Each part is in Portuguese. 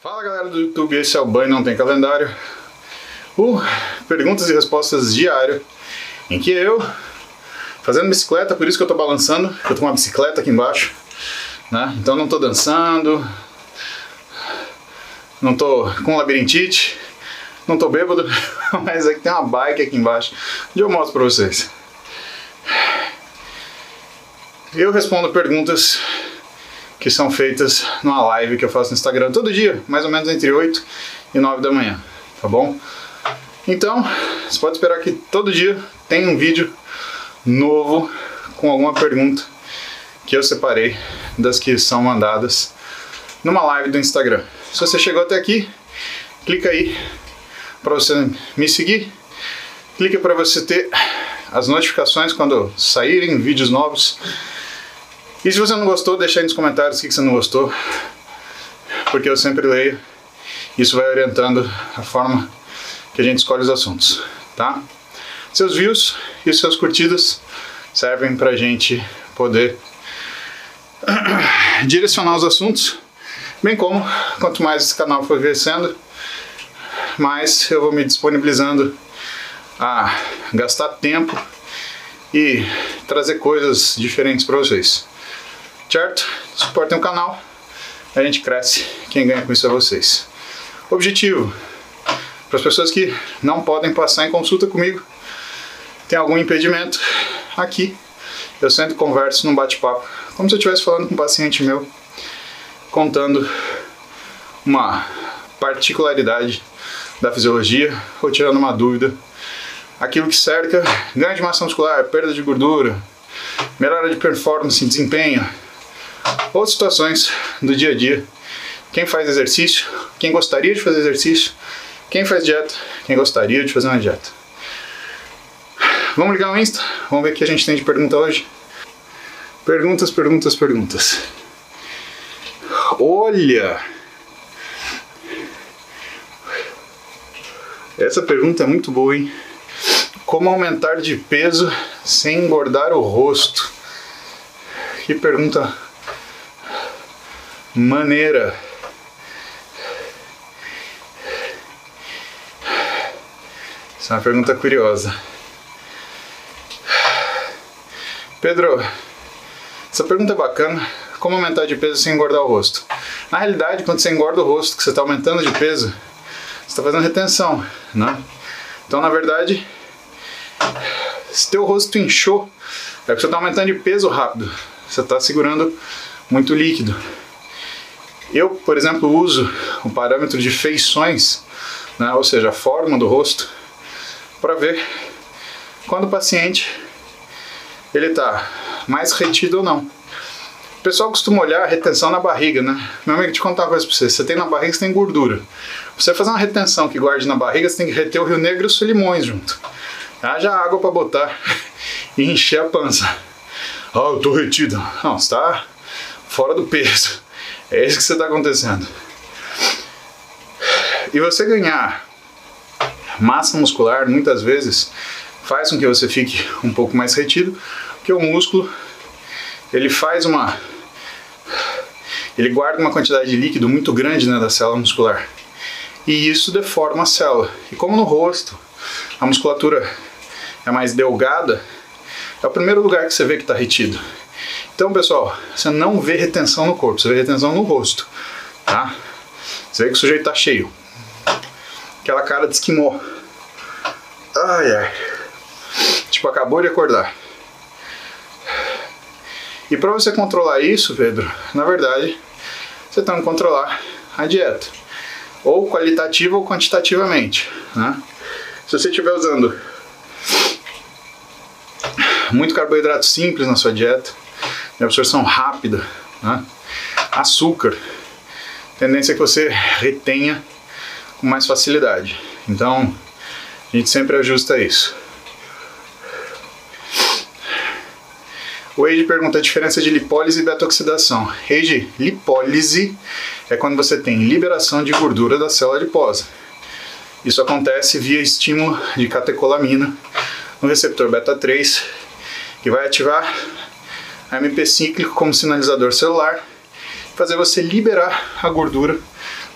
Fala galera do YouTube, esse é o Banho Não Tem Calendário. O perguntas e respostas diário, em que eu, fazendo bicicleta, por isso que eu tô balançando, eu tô com uma bicicleta aqui embaixo, né? Então não tô dançando, não tô com labirintite, não tô bêbado, mas aqui tem uma bike aqui embaixo, e eu mostro pra vocês. Eu respondo perguntas que são feitas numa live que eu faço no Instagram todo dia, mais ou menos entre 8 e 9 da manhã, tá bom? Então, você pode esperar que todo dia tem um vídeo novo com alguma pergunta que eu separei das que são mandadas numa live do Instagram. Se você chegou até aqui, clica aí para você me seguir. Clica para você ter as notificações quando saírem vídeos novos e se você não gostou, deixa aí nos comentários o que você não gostou, porque eu sempre leio. Isso vai orientando a forma que a gente escolhe os assuntos, tá? Seus views e seus curtidas servem pra gente poder direcionar os assuntos, bem como quanto mais esse canal for crescendo, mais eu vou me disponibilizando a gastar tempo e trazer coisas diferentes para vocês certo? Suportem o canal, a gente cresce, quem ganha com isso é vocês. Objetivo, para as pessoas que não podem passar em consulta comigo, tem algum impedimento, aqui eu sempre converso num bate-papo, como se eu estivesse falando com um paciente meu, contando uma particularidade da fisiologia ou tirando uma dúvida. Aquilo que cerca ganho de massa muscular, perda de gordura, melhora de performance, desempenho, ou situações do dia a dia. Quem faz exercício, quem gostaria de fazer exercício, quem faz dieta, quem gostaria de fazer uma dieta. Vamos ligar o Insta? Vamos ver o que a gente tem de pergunta hoje. Perguntas, perguntas, perguntas. Olha! Essa pergunta é muito boa, hein? Como aumentar de peso sem engordar o rosto? Que pergunta maneira. Essa é uma pergunta curiosa. Pedro, essa pergunta é bacana. Como aumentar de peso sem engordar o rosto? Na realidade, quando você engorda o rosto, que você está aumentando de peso, você está fazendo retenção, né? Então, na verdade, se teu rosto inchou, é porque você está aumentando de peso rápido. Você está segurando muito líquido. Eu, por exemplo, uso o parâmetro de feições, né, ou seja, a forma do rosto, para ver quando o paciente ele está mais retido ou não. O pessoal costuma olhar a retenção na barriga, né? Meu amigo, te contar uma coisa para você. Você tem na barriga, você tem gordura. Você fazer uma retenção que guarde na barriga, você tem que reter o rio negro e os limões junto. Haja água para botar e encher a pança. Ah, oh, eu tô retido. Não, está fora do peso. É isso que está acontecendo. E você ganhar massa muscular muitas vezes faz com que você fique um pouco mais retido, porque o músculo ele faz uma ele guarda uma quantidade de líquido muito grande né, da célula muscular e isso deforma a célula. E como no rosto a musculatura é mais delgada, é o primeiro lugar que você vê que está retido. Então, pessoal, você não vê retenção no corpo, você vê retenção no rosto, tá? Você vê que o sujeito tá cheio. Aquela cara de esquimó. Ai, ai. Tipo, acabou de acordar. E para você controlar isso, Pedro, na verdade, você tem que controlar a dieta. Ou qualitativa ou quantitativamente. Né? Se você estiver usando muito carboidrato simples na sua dieta, de absorção rápida, né? açúcar, tendência é que você retenha com mais facilidade. Então, a gente sempre ajusta isso. O Eide pergunta a diferença de lipólise e beta-oxidação. Eide, lipólise é quando você tem liberação de gordura da célula adiposa. Isso acontece via estímulo de catecolamina no receptor beta 3, que vai ativar AMP cíclico como sinalizador celular, fazer você liberar a gordura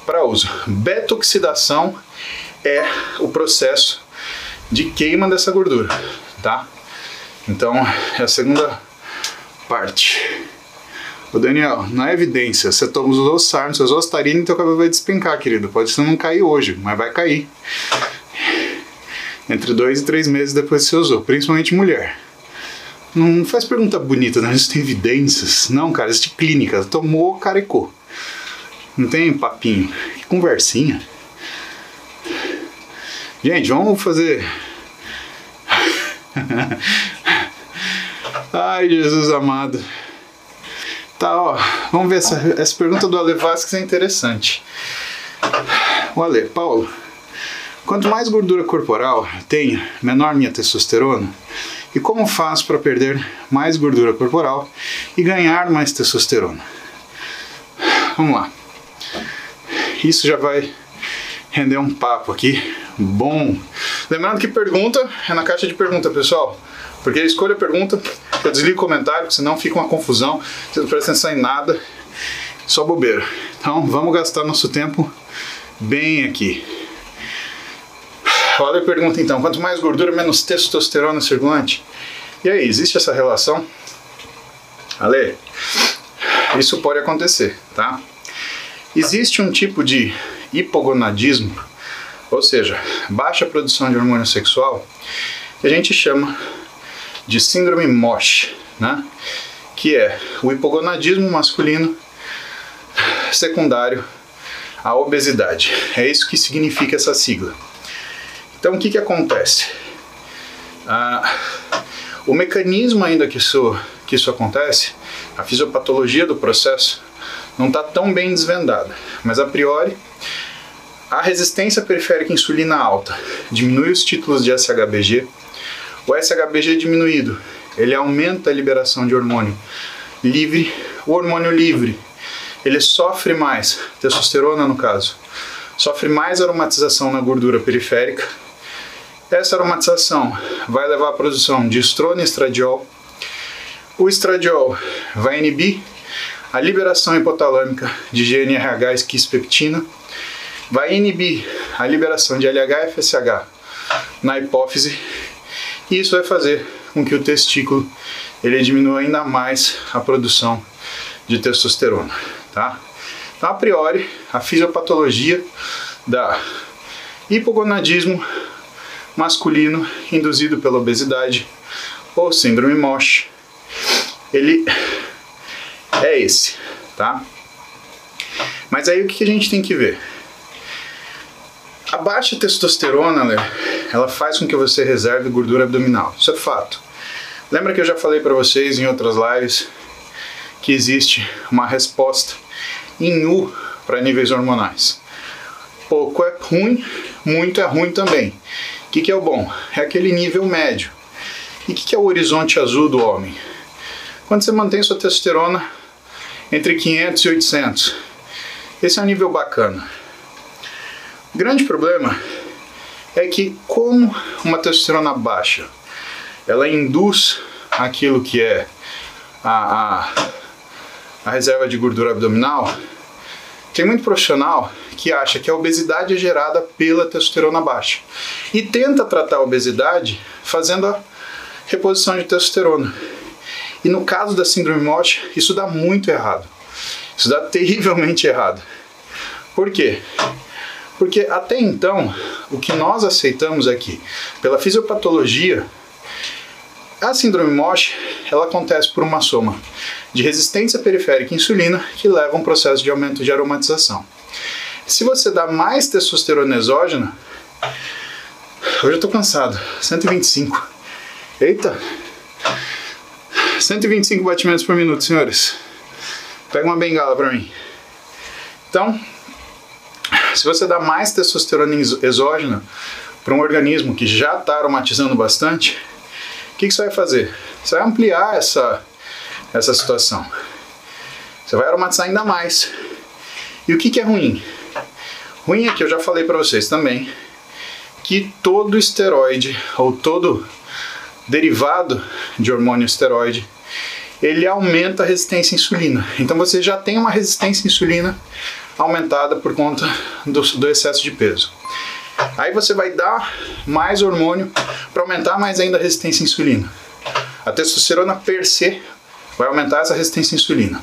para uso. Beta-oxidação é o processo de queima dessa gordura, tá? Então, é a segunda parte. Ô Daniel, na evidência, você toma os ossares, seus ostarinos e teu cabelo vai despencar, querido. Pode ser não cair hoje, mas vai cair. Entre dois e três meses depois que você usou, principalmente mulher. Não faz pergunta bonita, né? Isso tem evidências. Não, cara, existe clínica. Tomou, carecou. Não tem papinho. Que conversinha. Gente, vamos fazer. Ai, Jesus amado. Tá, ó. Vamos ver essa, essa pergunta do Ale Vasquez é interessante. O Ale, Paulo, quanto mais gordura corporal tenho, menor minha testosterona. E como faço para perder mais gordura corporal e ganhar mais testosterona? Vamos lá. Isso já vai render um papo aqui bom. Lembrando que pergunta é na caixa de pergunta, pessoal. Porque escolha a pergunta, eu desligo o comentário, senão fica uma confusão, você não presta atenção em nada, só bobeira. Então vamos gastar nosso tempo bem aqui. Olha a pergunta então: quanto mais gordura, menos testosterona circulante? E aí, existe essa relação? Ale, isso pode acontecer, tá? Existe um tipo de hipogonadismo, ou seja, baixa produção de hormônio sexual, que a gente chama de síndrome MOSH, né? que é o hipogonadismo masculino secundário à obesidade. É isso que significa essa sigla. Então, o que, que acontece? Ah, o mecanismo ainda que isso, que isso acontece, a fisiopatologia do processo, não está tão bem desvendada, mas a priori a resistência periférica à insulina alta diminui os títulos de SHBG, o SHBG diminuído, ele aumenta a liberação de hormônio livre, o hormônio livre, ele sofre mais, testosterona no caso, sofre mais aromatização na gordura periférica, essa aromatização vai levar à produção de estrona e estradiol. O estradiol vai inibir a liberação hipotalâmica de GNRH e quispectina, vai inibir a liberação de LH-FSH na hipófise e isso vai fazer com que o testículo ele diminua ainda mais a produção de testosterona, tá? Então, a priori, a fisiopatologia da hipogonadismo masculino induzido pela obesidade ou síndrome MOSH, ele é esse, tá? Mas aí o que a gente tem que ver? A baixa testosterona, né, ela faz com que você reserve gordura abdominal. Isso é fato. Lembra que eu já falei para vocês em outras lives que existe uma resposta em U para níveis hormonais. Pouco é ruim, muito é ruim também. O que, que é o bom? É aquele nível médio. E o que, que é o horizonte azul do homem? Quando você mantém sua testosterona entre 500 e 800. Esse é um nível bacana. O grande problema é que como uma testosterona baixa, ela induz aquilo que é a, a, a reserva de gordura abdominal, tem muito profissional que acha que a obesidade é gerada pela testosterona baixa e tenta tratar a obesidade fazendo a reposição de testosterona. E no caso da síndrome MOSH, isso dá muito errado. Isso dá terrivelmente errado. Por quê? Porque até então, o que nós aceitamos aqui, pela fisiopatologia, a síndrome MOSH, ela acontece por uma soma de resistência periférica à insulina que leva a um processo de aumento de aromatização. Se você dá mais testosterona exógena, hoje eu tô cansado, 125. Eita! 125 batimentos por minuto, senhores. Pega uma bengala para mim. Então, se você dá mais testosterona exógena para um organismo que já está aromatizando bastante, que, que você vai fazer? Você vai ampliar essa, essa situação. Você vai aromatizar ainda mais. E o que, que é ruim? Ruim é que eu já falei para vocês também que todo esteroide ou todo derivado de hormônio esteroide ele aumenta a resistência à insulina. Então você já tem uma resistência à insulina aumentada por conta do, do excesso de peso. Aí você vai dar mais hormônio para aumentar mais ainda a resistência à insulina. A testosterona per se vai aumentar essa resistência à insulina.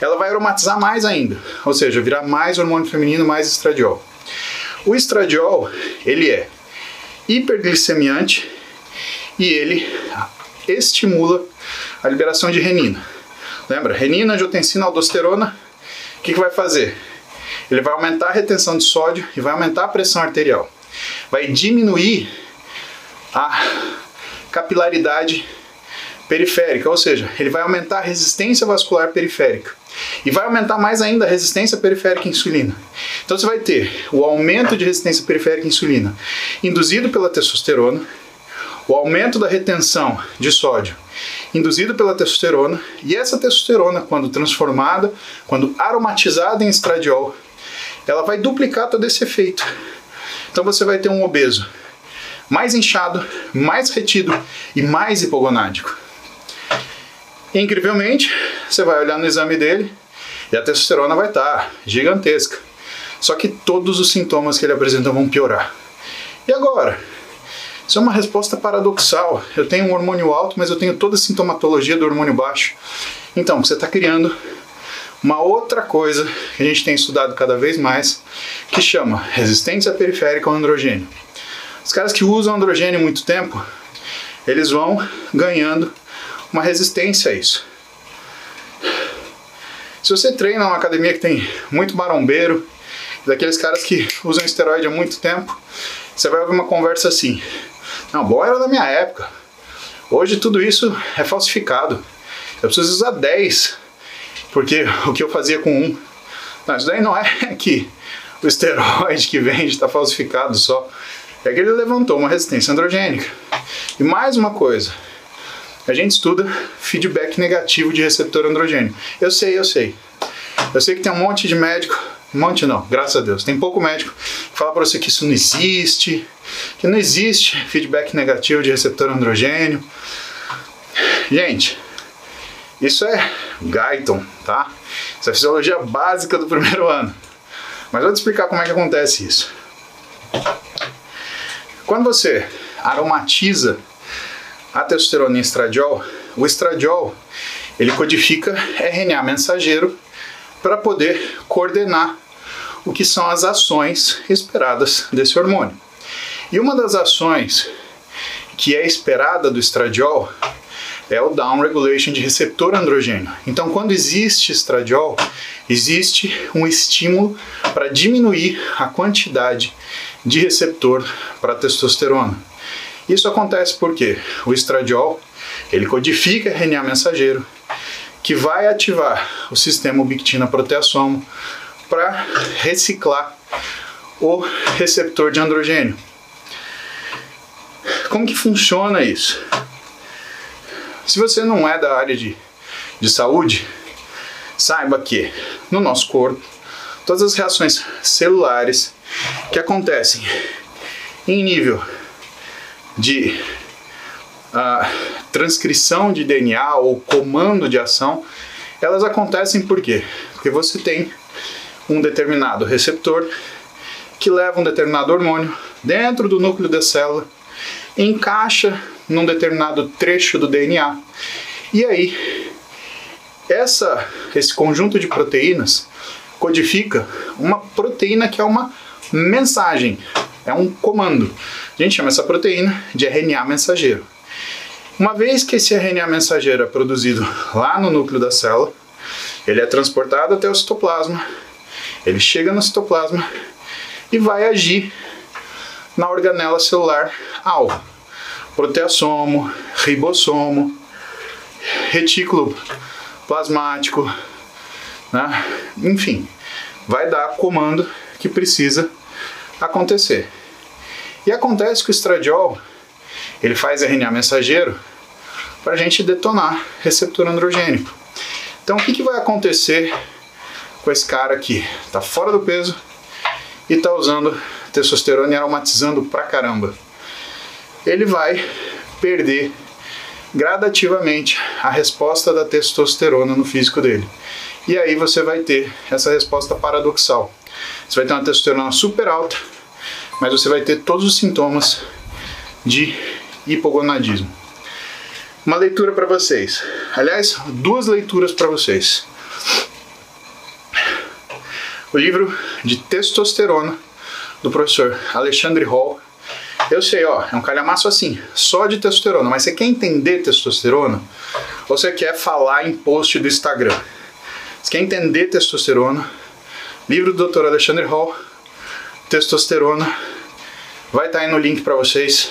Ela vai aromatizar mais ainda, ou seja, virar mais hormônio feminino, mais estradiol. O estradiol, ele é hiperglicemiante e ele estimula a liberação de renina. Lembra? Renina, angiotensina, aldosterona, o que, que vai fazer? Ele vai aumentar a retenção de sódio e vai aumentar a pressão arterial. Vai diminuir a capilaridade periférica, ou seja, ele vai aumentar a resistência vascular periférica e vai aumentar mais ainda a resistência periférica à insulina. Então você vai ter o aumento de resistência periférica à insulina induzido pela testosterona, o aumento da retenção de sódio induzido pela testosterona, e essa testosterona, quando transformada, quando aromatizada em estradiol, ela vai duplicar todo esse efeito. Então você vai ter um obeso mais inchado, mais retido e mais hipogonádico. Incrivelmente, você vai olhar no exame dele e a testosterona vai estar tá gigantesca. Só que todos os sintomas que ele apresenta vão piorar. E agora? Isso é uma resposta paradoxal. Eu tenho um hormônio alto, mas eu tenho toda a sintomatologia do hormônio baixo. Então, você está criando uma outra coisa que a gente tem estudado cada vez mais, que chama resistência periférica ao androgênio. Os caras que usam androgênio muito tempo, eles vão ganhando uma resistência a isso. Se você treina numa academia que tem muito marombeiro, daqueles caras que usam esteroide há muito tempo, você vai ouvir uma conversa assim: Não, bom era da minha época. Hoje tudo isso é falsificado. Eu preciso usar 10, porque o que eu fazia com um. Não, isso daí não é que o esteroide que vende está falsificado só. É que ele levantou uma resistência androgênica. E mais uma coisa, a gente estuda feedback negativo de receptor androgênio. Eu sei, eu sei. Eu sei que tem um monte de médico, um monte não, graças a Deus, tem pouco médico que fala para você que isso não existe, que não existe feedback negativo de receptor androgênio. Gente, isso é Guyton, tá? Isso é fisiologia básica do primeiro ano. Mas vou te explicar como é que acontece isso. Quando você aromatiza a testosterona em estradiol, o estradiol ele codifica RNA mensageiro para poder coordenar o que são as ações esperadas desse hormônio. E uma das ações que é esperada do estradiol é o down regulation de receptor androgênio. Então, quando existe estradiol, existe um estímulo para diminuir a quantidade de receptor para testosterona. Isso acontece porque o estradiol ele codifica RNA mensageiro que vai ativar o sistema ubictina proteassomo para reciclar o receptor de androgênio. Como que funciona isso? Se você não é da área de, de saúde, saiba que no nosso corpo todas as reações celulares que acontecem em nível de uh, transcrição de DNA ou comando de ação, elas acontecem por quê? Porque você tem um determinado receptor que leva um determinado hormônio dentro do núcleo da célula, encaixa num determinado trecho do DNA. E aí, essa, esse conjunto de proteínas codifica uma proteína que é uma mensagem, é um comando. A gente chama essa proteína de RNA mensageiro. Uma vez que esse RNA mensageiro é produzido lá no núcleo da célula, ele é transportado até o citoplasma, ele chega no citoplasma e vai agir na organela celular alvo. Proteassomo, ribossomo, retículo plasmático, né? enfim, vai dar comando que precisa acontecer. E acontece que o estradiol ele faz RNA mensageiro para a gente detonar receptor androgênico. Então o que, que vai acontecer com esse cara aqui? Está fora do peso e está usando testosterona e aromatizando pra caramba. Ele vai perder gradativamente a resposta da testosterona no físico dele. E aí você vai ter essa resposta paradoxal. Você vai ter uma testosterona super alta, mas você vai ter todos os sintomas de hipogonadismo. Uma leitura para vocês. Aliás, duas leituras para vocês. O livro de testosterona do professor Alexandre Hall. Eu sei, ó, é um calhamaço assim, só de testosterona, mas você quer entender testosterona? Ou você quer falar em post do Instagram? Você quer entender testosterona? Livro do Dr. Alexandre Hall, Testosterona, vai estar tá aí no link para vocês.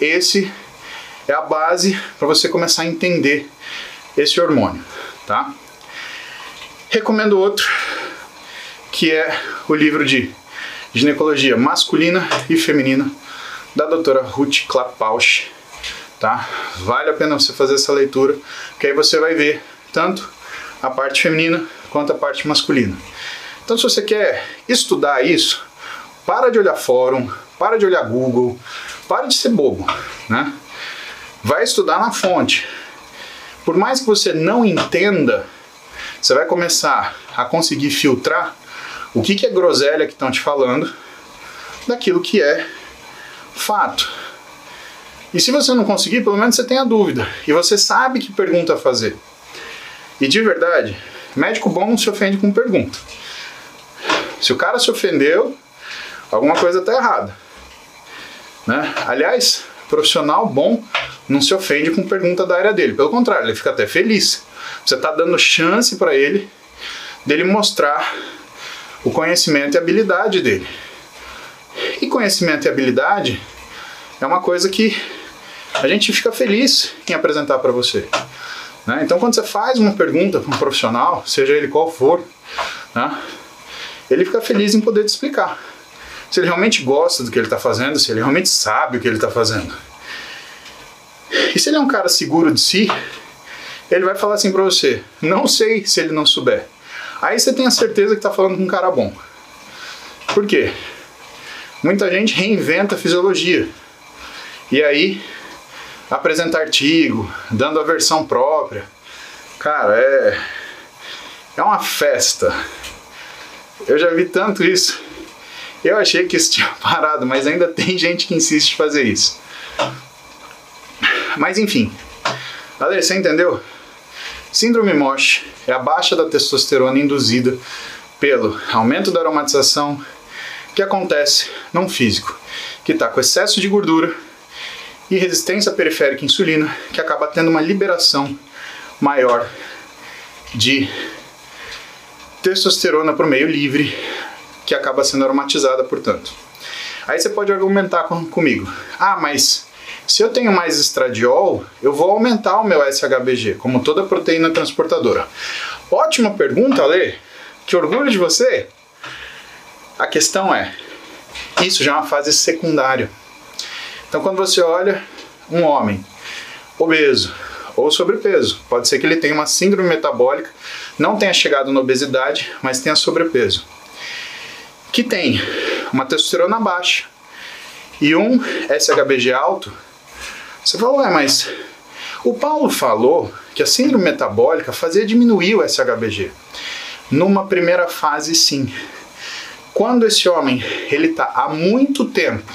Esse é a base para você começar a entender esse hormônio, tá? Recomendo outro, que é o livro de ginecologia masculina e feminina da doutora Ruth Klappausch, tá? Vale a pena você fazer essa leitura, que aí você vai ver tanto a parte feminina quanto a parte masculina. Então, se você quer estudar isso, para de olhar fórum, para de olhar Google, para de ser bobo, né? Vai estudar na fonte. Por mais que você não entenda, você vai começar a conseguir filtrar o que, que é groselha que estão te falando daquilo que é fato. E se você não conseguir, pelo menos você tem a dúvida e você sabe que pergunta fazer. E de verdade, médico bom não se ofende com pergunta. Se o cara se ofendeu, alguma coisa está errada. Né? Aliás, profissional bom não se ofende com pergunta da área dele. Pelo contrário, ele fica até feliz. Você está dando chance para ele dele mostrar o conhecimento e habilidade dele. E conhecimento e habilidade é uma coisa que a gente fica feliz em apresentar para você. Né? Então, quando você faz uma pergunta para um profissional, seja ele qual for, né? ele fica feliz em poder te explicar. Se ele realmente gosta do que ele está fazendo, se ele realmente sabe o que ele está fazendo. E se ele é um cara seguro de si, ele vai falar assim para você: não sei se ele não souber. Aí você tem a certeza que está falando com um cara bom. Por quê? Muita gente reinventa a fisiologia. E aí apresenta artigo, dando a versão própria. Cara, é é uma festa. Eu já vi tanto isso. Eu achei que isso tinha parado, mas ainda tem gente que insiste em fazer isso. Mas enfim. Ale, você entendeu? Síndrome MOSH é a baixa da testosterona induzida pelo aumento da aromatização que acontece num físico que está com excesso de gordura e resistência periférica à insulina, que acaba tendo uma liberação maior de testosterona por meio livre, que acaba sendo aromatizada, portanto. Aí você pode argumentar com, comigo: ah, mas se eu tenho mais estradiol, eu vou aumentar o meu SHBG, como toda proteína transportadora. Ótima pergunta, Ale. Que orgulho de você. A questão é: isso já é uma fase secundária. Então, quando você olha um homem obeso ou sobrepeso, pode ser que ele tenha uma síndrome metabólica não tenha chegado na obesidade, mas tenha sobrepeso, que tem uma testosterona baixa e um SHBG alto, você fala, ué, mas o Paulo falou que a síndrome metabólica fazia diminuir o SHBG. Numa primeira fase, sim. Quando esse homem ele está há muito tempo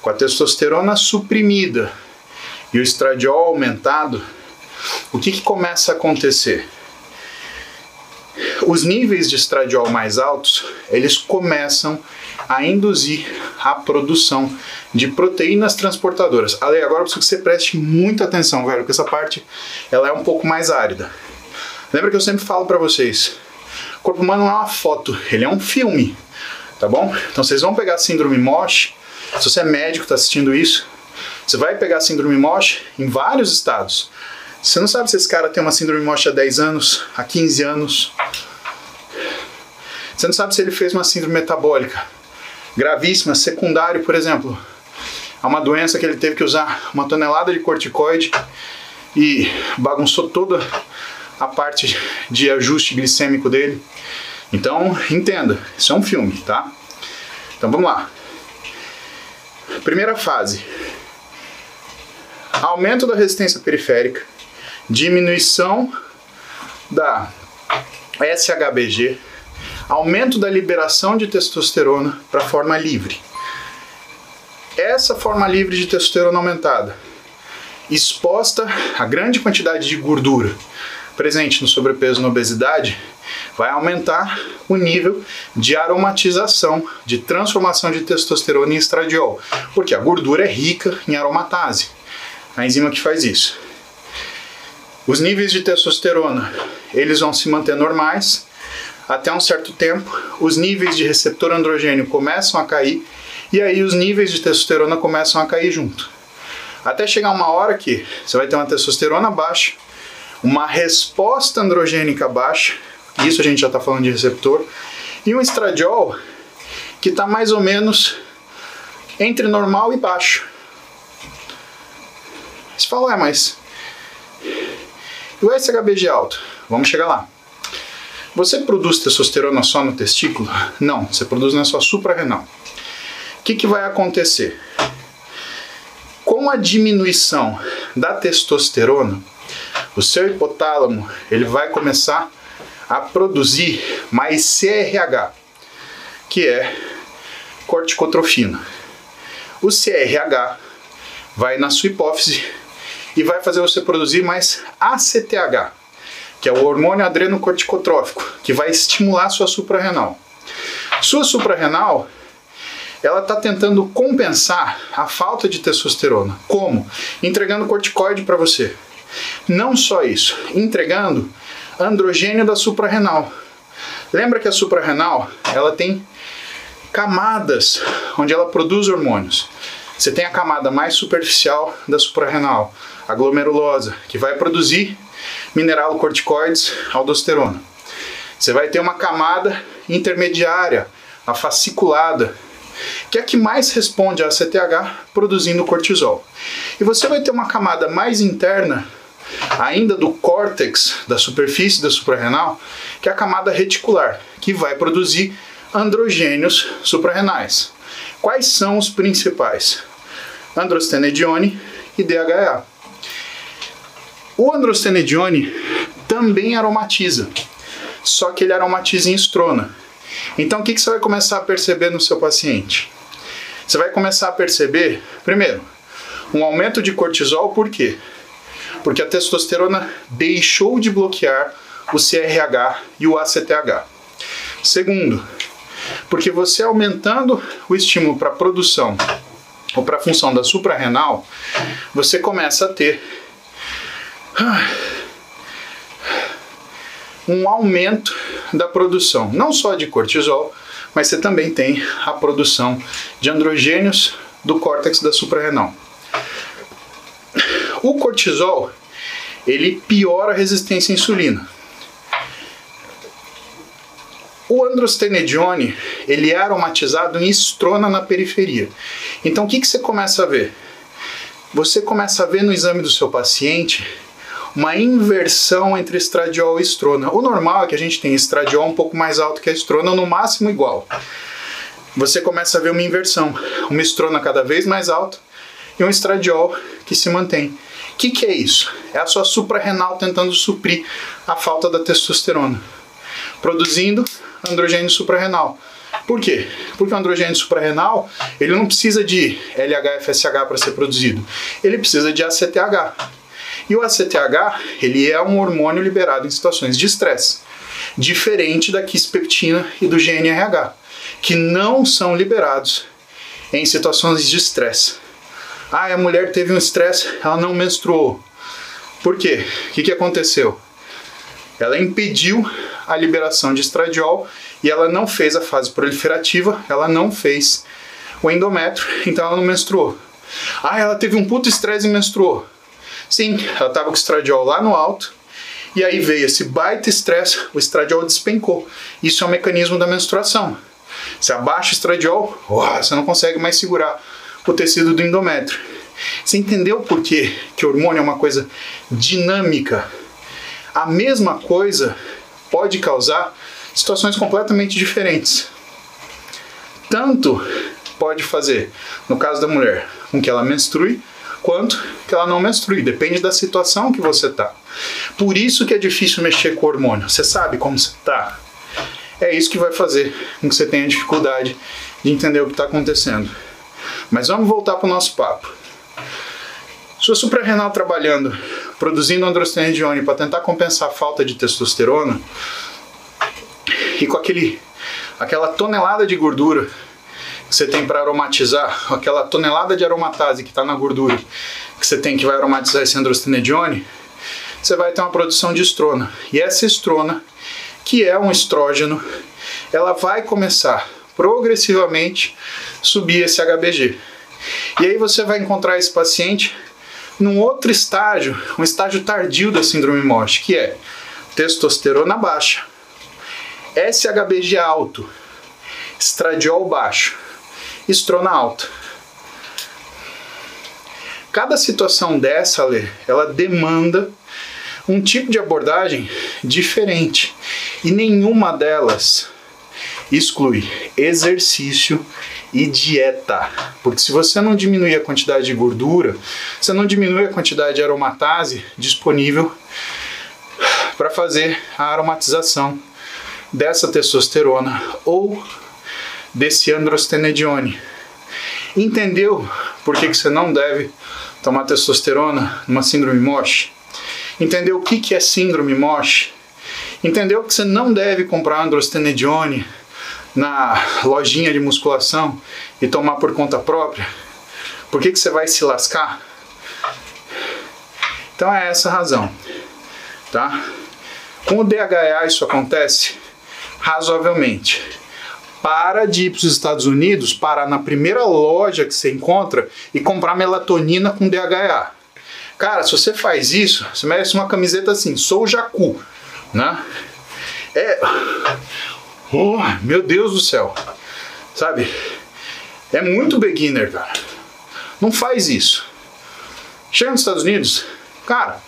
com a testosterona suprimida e o estradiol aumentado, o que, que começa a acontecer? Os níveis de estradiol mais altos, eles começam a induzir a produção de proteínas transportadoras. Ale, agora eu preciso que você preste muita atenção, velho, porque essa parte ela é um pouco mais árida. Lembra que eu sempre falo para vocês, o corpo humano não é uma foto, ele é um filme, tá bom? Então vocês vão pegar a síndrome MOSH, se você é médico está assistindo isso, você vai pegar a síndrome MOSH em vários estados. Você não sabe se esse cara tem uma síndrome MOSH há 10 anos, há 15 anos. Você não sabe se ele fez uma síndrome metabólica gravíssima, secundário, por exemplo, a uma doença que ele teve que usar uma tonelada de corticoide e bagunçou toda a parte de ajuste glicêmico dele. Então, entenda, isso é um filme, tá? Então vamos lá. Primeira fase: aumento da resistência periférica diminuição da SHBG, aumento da liberação de testosterona para forma livre. Essa forma livre de testosterona aumentada, exposta a grande quantidade de gordura presente no sobrepeso e na obesidade, vai aumentar o nível de aromatização, de transformação de testosterona em estradiol, porque a gordura é rica em aromatase, a enzima que faz isso. Os níveis de testosterona, eles vão se manter normais até um certo tempo, os níveis de receptor androgênio começam a cair e aí os níveis de testosterona começam a cair junto. Até chegar uma hora que você vai ter uma testosterona baixa, uma resposta androgênica baixa, isso a gente já está falando de receptor, e um estradiol que está mais ou menos entre normal e baixo. Você fala, é, mas e o SHBG alto? Vamos chegar lá. Você produz testosterona só no testículo? Não, você produz na sua suprarrenal. O que, que vai acontecer? Com a diminuição da testosterona, o seu hipotálamo ele vai começar a produzir mais CRH, que é corticotrofina. O CRH vai na sua hipófise e vai fazer você produzir mais ACTH, que é o hormônio adrenocorticotrófico, que vai estimular sua suprarrenal. Sua suprarrenal, ela está tentando compensar a falta de testosterona. Como? Entregando corticoide para você. Não só isso, entregando androgênio da suprarrenal. Lembra que a suprarrenal, ela tem camadas onde ela produz hormônios. Você tem a camada mais superficial da suprarrenal, a glomerulosa, que vai produzir mineralocorticoides, aldosterona. Você vai ter uma camada intermediária, a fasciculada, que é a que mais responde à CTH produzindo cortisol. E você vai ter uma camada mais interna, ainda do córtex, da superfície da suprarrenal, que é a camada reticular, que vai produzir androgênios suprarrenais. Quais são os principais? Androstenedione e DHA. O androstenedione também aromatiza, só que ele aromatiza em estrona. Então o que, que você vai começar a perceber no seu paciente? Você vai começar a perceber, primeiro, um aumento de cortisol, por quê? Porque a testosterona deixou de bloquear o CRH e o ACTH. Segundo, porque você aumentando o estímulo para a produção ou para a função da suprarrenal, você começa a ter um aumento da produção, não só de cortisol, mas você também tem a produção de androgênios do córtex da suprarrenal. O cortisol, ele piora a resistência à insulina. O androstenedione, ele é aromatizado em estrona na periferia. Então o que, que você começa a ver? Você começa a ver no exame do seu paciente uma inversão entre estradiol e estrona. O normal é que a gente tenha estradiol um pouco mais alto que a estrona, no máximo igual. Você começa a ver uma inversão, uma estrona cada vez mais alta e um estradiol que se mantém. O que, que é isso? É a sua suprarrenal tentando suprir a falta da testosterona, produzindo androgênio suprarrenal. Por quê? Porque o androgênio suprarrenal ele não precisa de LH-FSH para ser produzido, ele precisa de ACTH. E o ACTH, ele é um hormônio liberado em situações de estresse, diferente da quispeptina e do GNRH, que não são liberados em situações de estresse. Ah, a mulher teve um estresse, ela não menstruou. Por quê? O que, que aconteceu? Ela impediu a liberação de estradiol e ela não fez a fase proliferativa, ela não fez o endométrio, então ela não menstruou. Ah, ela teve um puto estresse e menstruou. Sim, ela estava com o estradiol lá no alto, e aí veio esse baita estresse, o estradiol despencou. Isso é um mecanismo da menstruação. Se abaixa o estradiol, você não consegue mais segurar o tecido do endométrio. Você entendeu por quê? que hormônio é uma coisa dinâmica? A mesma coisa pode causar situações completamente diferentes. Tanto pode fazer, no caso da mulher, com que ela menstrue, quanto que ela não menstrue. Depende da situação que você tá. Por isso que é difícil mexer com o hormônio. Você sabe como você tá. É isso que vai fazer com que você tenha dificuldade de entender o que está acontecendo. Mas vamos voltar para o nosso papo. Sua suprarrenal trabalhando, produzindo androstenedione para tentar compensar a falta de testosterona e com aquele, aquela tonelada de gordura que você tem para aromatizar, aquela tonelada de aromatase que está na gordura que você tem que vai aromatizar esse androstenedione, você vai ter uma produção de estrona. E essa estrona, que é um estrógeno, ela vai começar progressivamente subir esse HBG. E aí você vai encontrar esse paciente num outro estágio, um estágio tardio da síndrome MOSH, que é testosterona baixa, SHBG alto, estradiol baixo, estrona alta. Cada situação dessa, Lê, ela demanda um tipo de abordagem diferente. E nenhuma delas exclui exercício e dieta. Porque se você não diminuir a quantidade de gordura, você não diminui a quantidade de aromatase disponível para fazer a aromatização dessa testosterona ou desse androstenedione. Entendeu por que, que você não deve tomar testosterona numa síndrome MOSH? Entendeu o que, que é síndrome MOSH? Entendeu que você não deve comprar androstenedione na lojinha de musculação e tomar por conta própria? Por que, que você vai se lascar? Então é essa a razão, tá? Com o DHA isso acontece razoavelmente. Para de ir para os Estados Unidos, parar na primeira loja que você encontra e comprar melatonina com DHA. Cara, se você faz isso, você merece uma camiseta assim, sou Jacu, né? É. Oh, meu Deus do céu. Sabe? É muito beginner, cara. Não faz isso. Chega nos Estados Unidos, cara,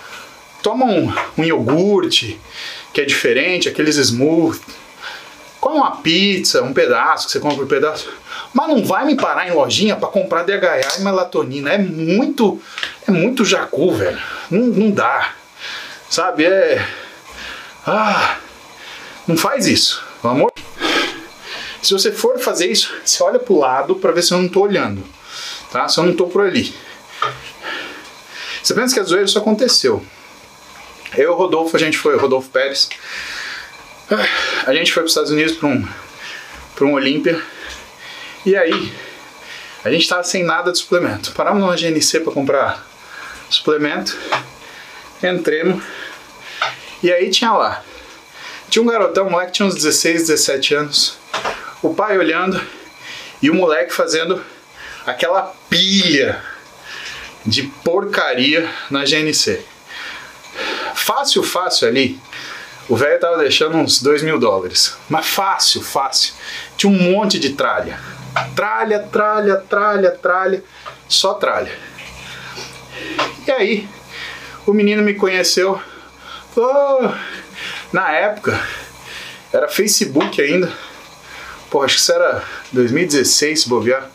toma um, um iogurte que é diferente, aqueles smooth Come uma pizza, um pedaço que você compra um pedaço. Mas não vai me parar em lojinha para comprar DHA e melatonina. É muito. É muito jacu, velho. Não, não dá. Sabe? É. Ah. Não faz isso. Pelo amor. Se você for fazer isso, você olha pro lado para ver se eu não tô olhando. Tá? Se eu não tô por ali. Você pensa que a zoeira isso aconteceu. Eu Rodolfo, a gente foi, Rodolfo Pérez, a gente foi para os Estados Unidos para um, para um Olímpia. E aí, a gente estava sem nada de suplemento. Paramos numa GNC para comprar suplemento. Entremos. E aí tinha lá. Tinha um garotão, um moleque tinha uns 16, 17 anos. O pai olhando e o moleque fazendo aquela pilha de porcaria na GNC. Fácil, fácil ali o velho tava deixando uns 2 mil dólares. Mas fácil, fácil. Tinha um monte de tralha. Tralha, tralha, tralha, tralha. Só tralha. E aí, o menino me conheceu. Oh, na época, era Facebook ainda. Pô, acho que isso era 2016, se bobear.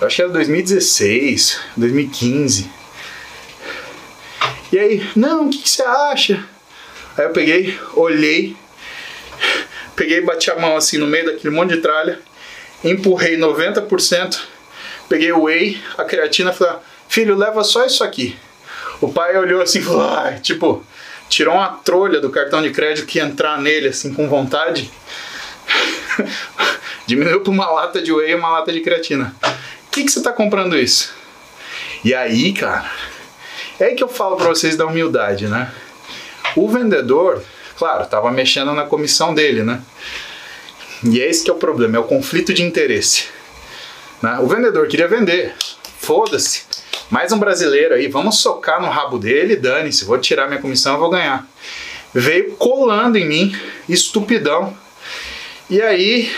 Eu acho que era 2016, 2015. E aí, não, o que, que você acha? Aí eu peguei, olhei, peguei bati a mão assim no meio daquele monte de tralha, empurrei 90%, peguei o whey, a creatina falei, filho, leva só isso aqui. O pai olhou assim falou, tipo, tirou uma trolha do cartão de crédito que ia entrar nele assim com vontade. Diminuiu para uma lata de whey e uma lata de creatina. Que, que você está comprando isso? E aí, cara, é aí que eu falo para vocês da humildade, né? O vendedor, claro, estava mexendo na comissão dele, né? E é esse que é o problema, é o conflito de interesse. Né? O vendedor queria vender, foda-se. Mais um brasileiro aí, vamos socar no rabo dele, dane-se, vou tirar minha comissão, eu vou ganhar. Veio colando em mim, estupidão. E aí,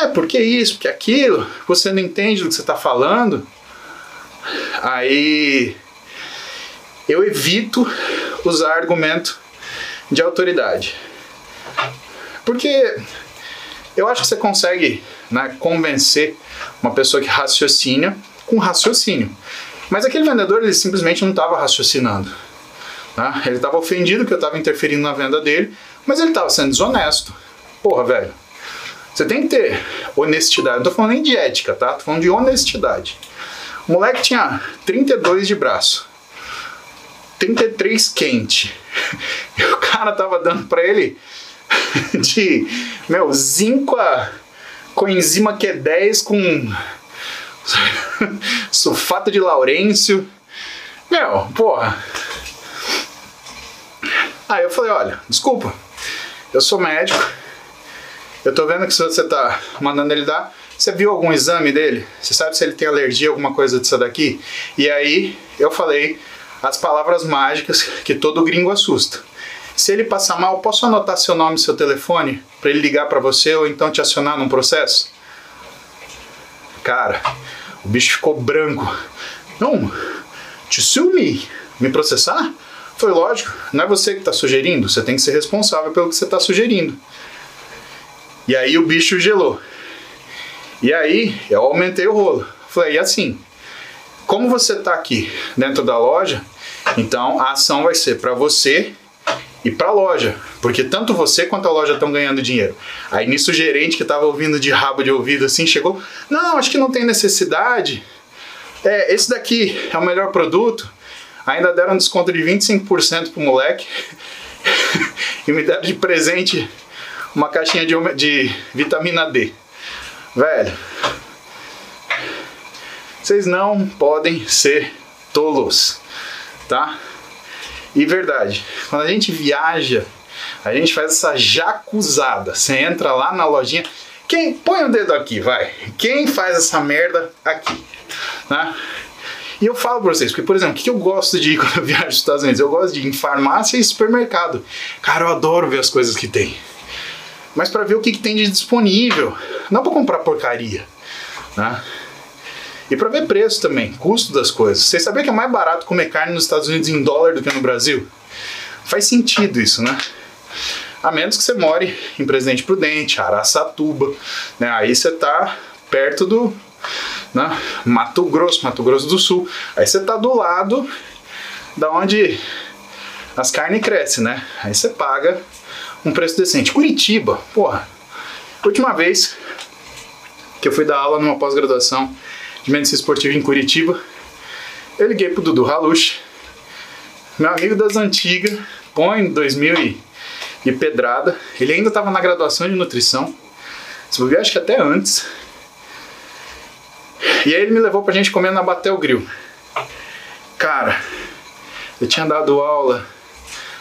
é, porque isso, porque aquilo, você não entende do que você está falando. Aí eu evito usar argumento de autoridade. Porque eu acho que você consegue né, convencer uma pessoa que raciocina com raciocínio. Mas aquele vendedor ele simplesmente não estava raciocinando. Tá? Ele estava ofendido que eu estava interferindo na venda dele, mas ele estava sendo desonesto. Porra, velho. Você tem que ter honestidade. Não tô falando nem de ética, tá? Tô falando de honestidade. O moleque tinha 32 de braço. 33 quente. E o cara tava dando pra ele de, meu, zinco a coenzima Q10 com sulfato de laurêncio. Meu, porra. Aí eu falei, olha, desculpa, eu sou médico, eu tô vendo que você tá mandando ele dar. Você viu algum exame dele? Você sabe se ele tem alergia alguma coisa disso daqui? E aí eu falei as palavras mágicas que todo gringo assusta. Se ele passar mal, posso anotar seu nome e seu telefone para ele ligar para você ou então te acionar num processo? Cara, o bicho ficou branco. Não, te sue me? Me processar? Foi lógico, não é você que está sugerindo, você tem que ser responsável pelo que você está sugerindo. E aí o bicho gelou. E aí eu aumentei o rolo. Falei, e assim, como você está aqui dentro da loja, então a ação vai ser para você e para a loja, porque tanto você quanto a loja estão ganhando dinheiro. Aí nisso o gerente que estava ouvindo de rabo de ouvido assim chegou, não, acho que não tem necessidade. É, esse daqui é o melhor produto. Ainda deram desconto de 25% pro moleque e me deram de presente uma caixinha de, de vitamina D. Velho, vocês não podem ser tolos, tá? E verdade, quando a gente viaja, a gente faz essa jacuzada. Você entra lá na lojinha. Quem põe o dedo aqui, vai? Quem faz essa merda aqui, né? E eu falo pra vocês, porque, por exemplo, o que eu gosto de ir quando eu viajo nos Estados Unidos? Eu gosto de ir em farmácia e supermercado. Cara, eu adoro ver as coisas que tem mas para ver o que, que, tem de disponível, não para comprar porcaria, né? E para ver preço também, custo das coisas. Vocês sabiam que é mais barato comer carne nos Estados Unidos em dólar do que no Brasil? Faz sentido isso, né? A menos que você more em Presidente Prudente, Araçatuba, né? Aí você tá perto do né? Mato Grosso, Mato Grosso do Sul. Aí você tá do lado da onde as carnes crescem, né? Aí você paga um preço decente. Curitiba, porra. Última vez que eu fui dar aula numa pós-graduação de medicina esportiva em Curitiba, eu liguei pro Dudu Halush, meu amigo das antigas, põe 2000 e, e pedrada. Ele ainda estava na graduação de nutrição, se eu acho que até antes. E aí ele me levou pra gente comer na Batel Grill. Cara, eu tinha dado aula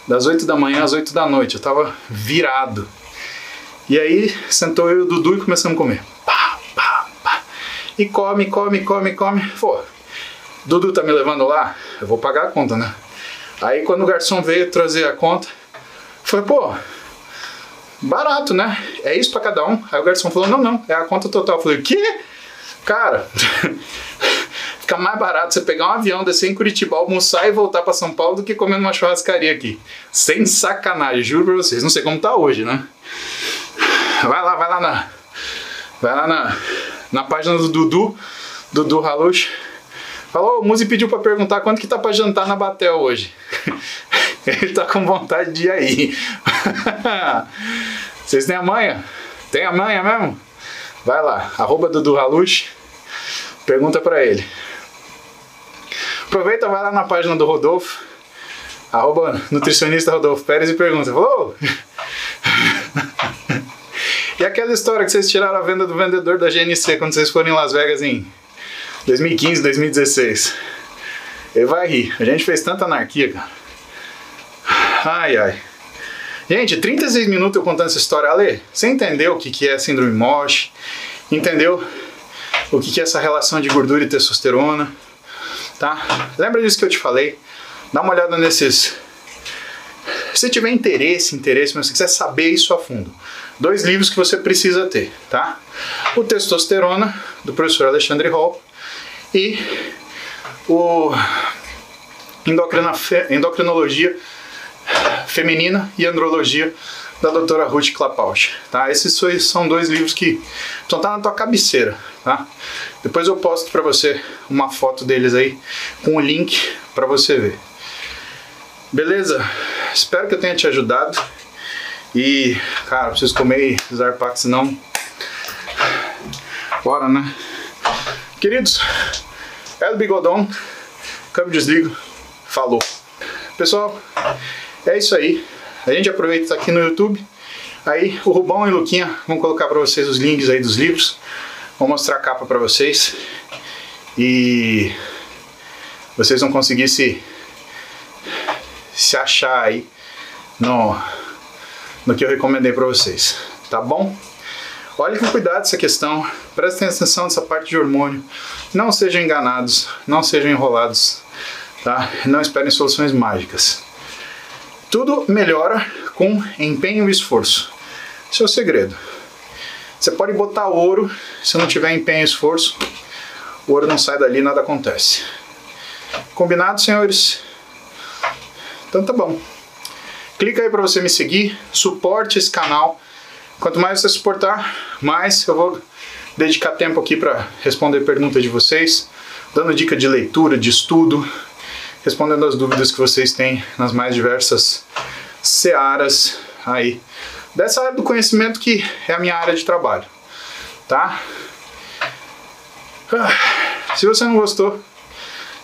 das 8 da manhã às 8 da noite. Eu tava virado. E aí sentou eu e o Dudu e começamos a comer. E come, come, come, come. Pô, Dudu tá me levando lá? Eu vou pagar a conta, né? Aí quando o garçom veio trazer a conta, foi, pô, barato, né? É isso para cada um. Aí o garçom falou: não, não, é a conta total. Eu falei: o quê? Cara, fica mais barato você pegar um avião, descer em Curitiba, almoçar e voltar para São Paulo do que comer numa churrascaria aqui. Sem sacanagem, juro pra vocês. Não sei como tá hoje, né? Vai lá, vai lá na. Vai lá na, na página do Dudu, Dudu Halush. Falou, o Muzi pediu para perguntar quanto que tá para jantar na Batel hoje. Ele tá com vontade de ir aí. Vocês têm a manha? Tem a manha mesmo? Vai lá, arroba Dudu Halush, pergunta para ele. Aproveita, vai lá na página do Rodolfo, arroba nutricionista Rodolfo Pérez e pergunta, falou? e aquela história que vocês tiraram a venda do vendedor da GNC quando vocês foram em Las Vegas em 2015, 2016. Ele vai rir. A gente fez tanta anarquia, cara. Ai, ai. Gente, 36 minutos eu contando essa história. Ale, você entendeu o que, que é síndrome MOSH? Entendeu o que, que é essa relação de gordura e testosterona? tá? Lembra disso que eu te falei? Dá uma olhada nesses. Se tiver interesse, interesse, mas se quiser saber isso a fundo, dois livros que você precisa ter, tá? O Testosterona, do professor Alexandre Hall, e o Endocrinologia Feminina e Andrologia, da doutora Ruth Klapausch, tá? Esses são dois livros que estão tá na tua cabeceira, tá? Depois eu posto para você uma foto deles aí com o link para você ver. Beleza? Espero que eu tenha te ajudado. E, cara, preciso comer Zarpax, senão... Bora, né? Queridos, é do Bigodon. Câmbio desligo. Falou. Pessoal, é isso aí. A gente aproveita isso aqui no YouTube. Aí o Rubão e o Luquinha vão colocar para vocês os links aí dos livros. Vou mostrar a capa para vocês. E vocês vão conseguir se, se achar aí no, no que eu recomendei para vocês. Tá bom? Olhe com cuidado essa questão, prestem atenção nessa parte de hormônio. Não sejam enganados, não sejam enrolados, tá? Não esperem soluções mágicas. Tudo melhora com empenho e esforço. Esse é o segredo. Você pode botar ouro, se não tiver empenho e esforço, o ouro não sai dali, nada acontece. Combinado, senhores? Então tá bom. Clica aí para você me seguir, suporte esse canal. Quanto mais você suportar, mais eu vou dedicar tempo aqui para responder perguntas de vocês, dando dica de leitura, de estudo, respondendo as dúvidas que vocês têm nas mais diversas searas aí dessa área do conhecimento que é a minha área de trabalho, tá? Ah, se você não gostou,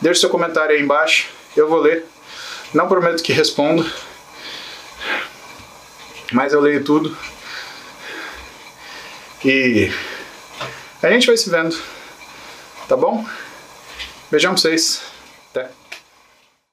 deixe seu comentário aí embaixo, eu vou ler. Não prometo que respondo, mas eu leio tudo. E a gente vai se vendo, tá bom? Beijão pra vocês.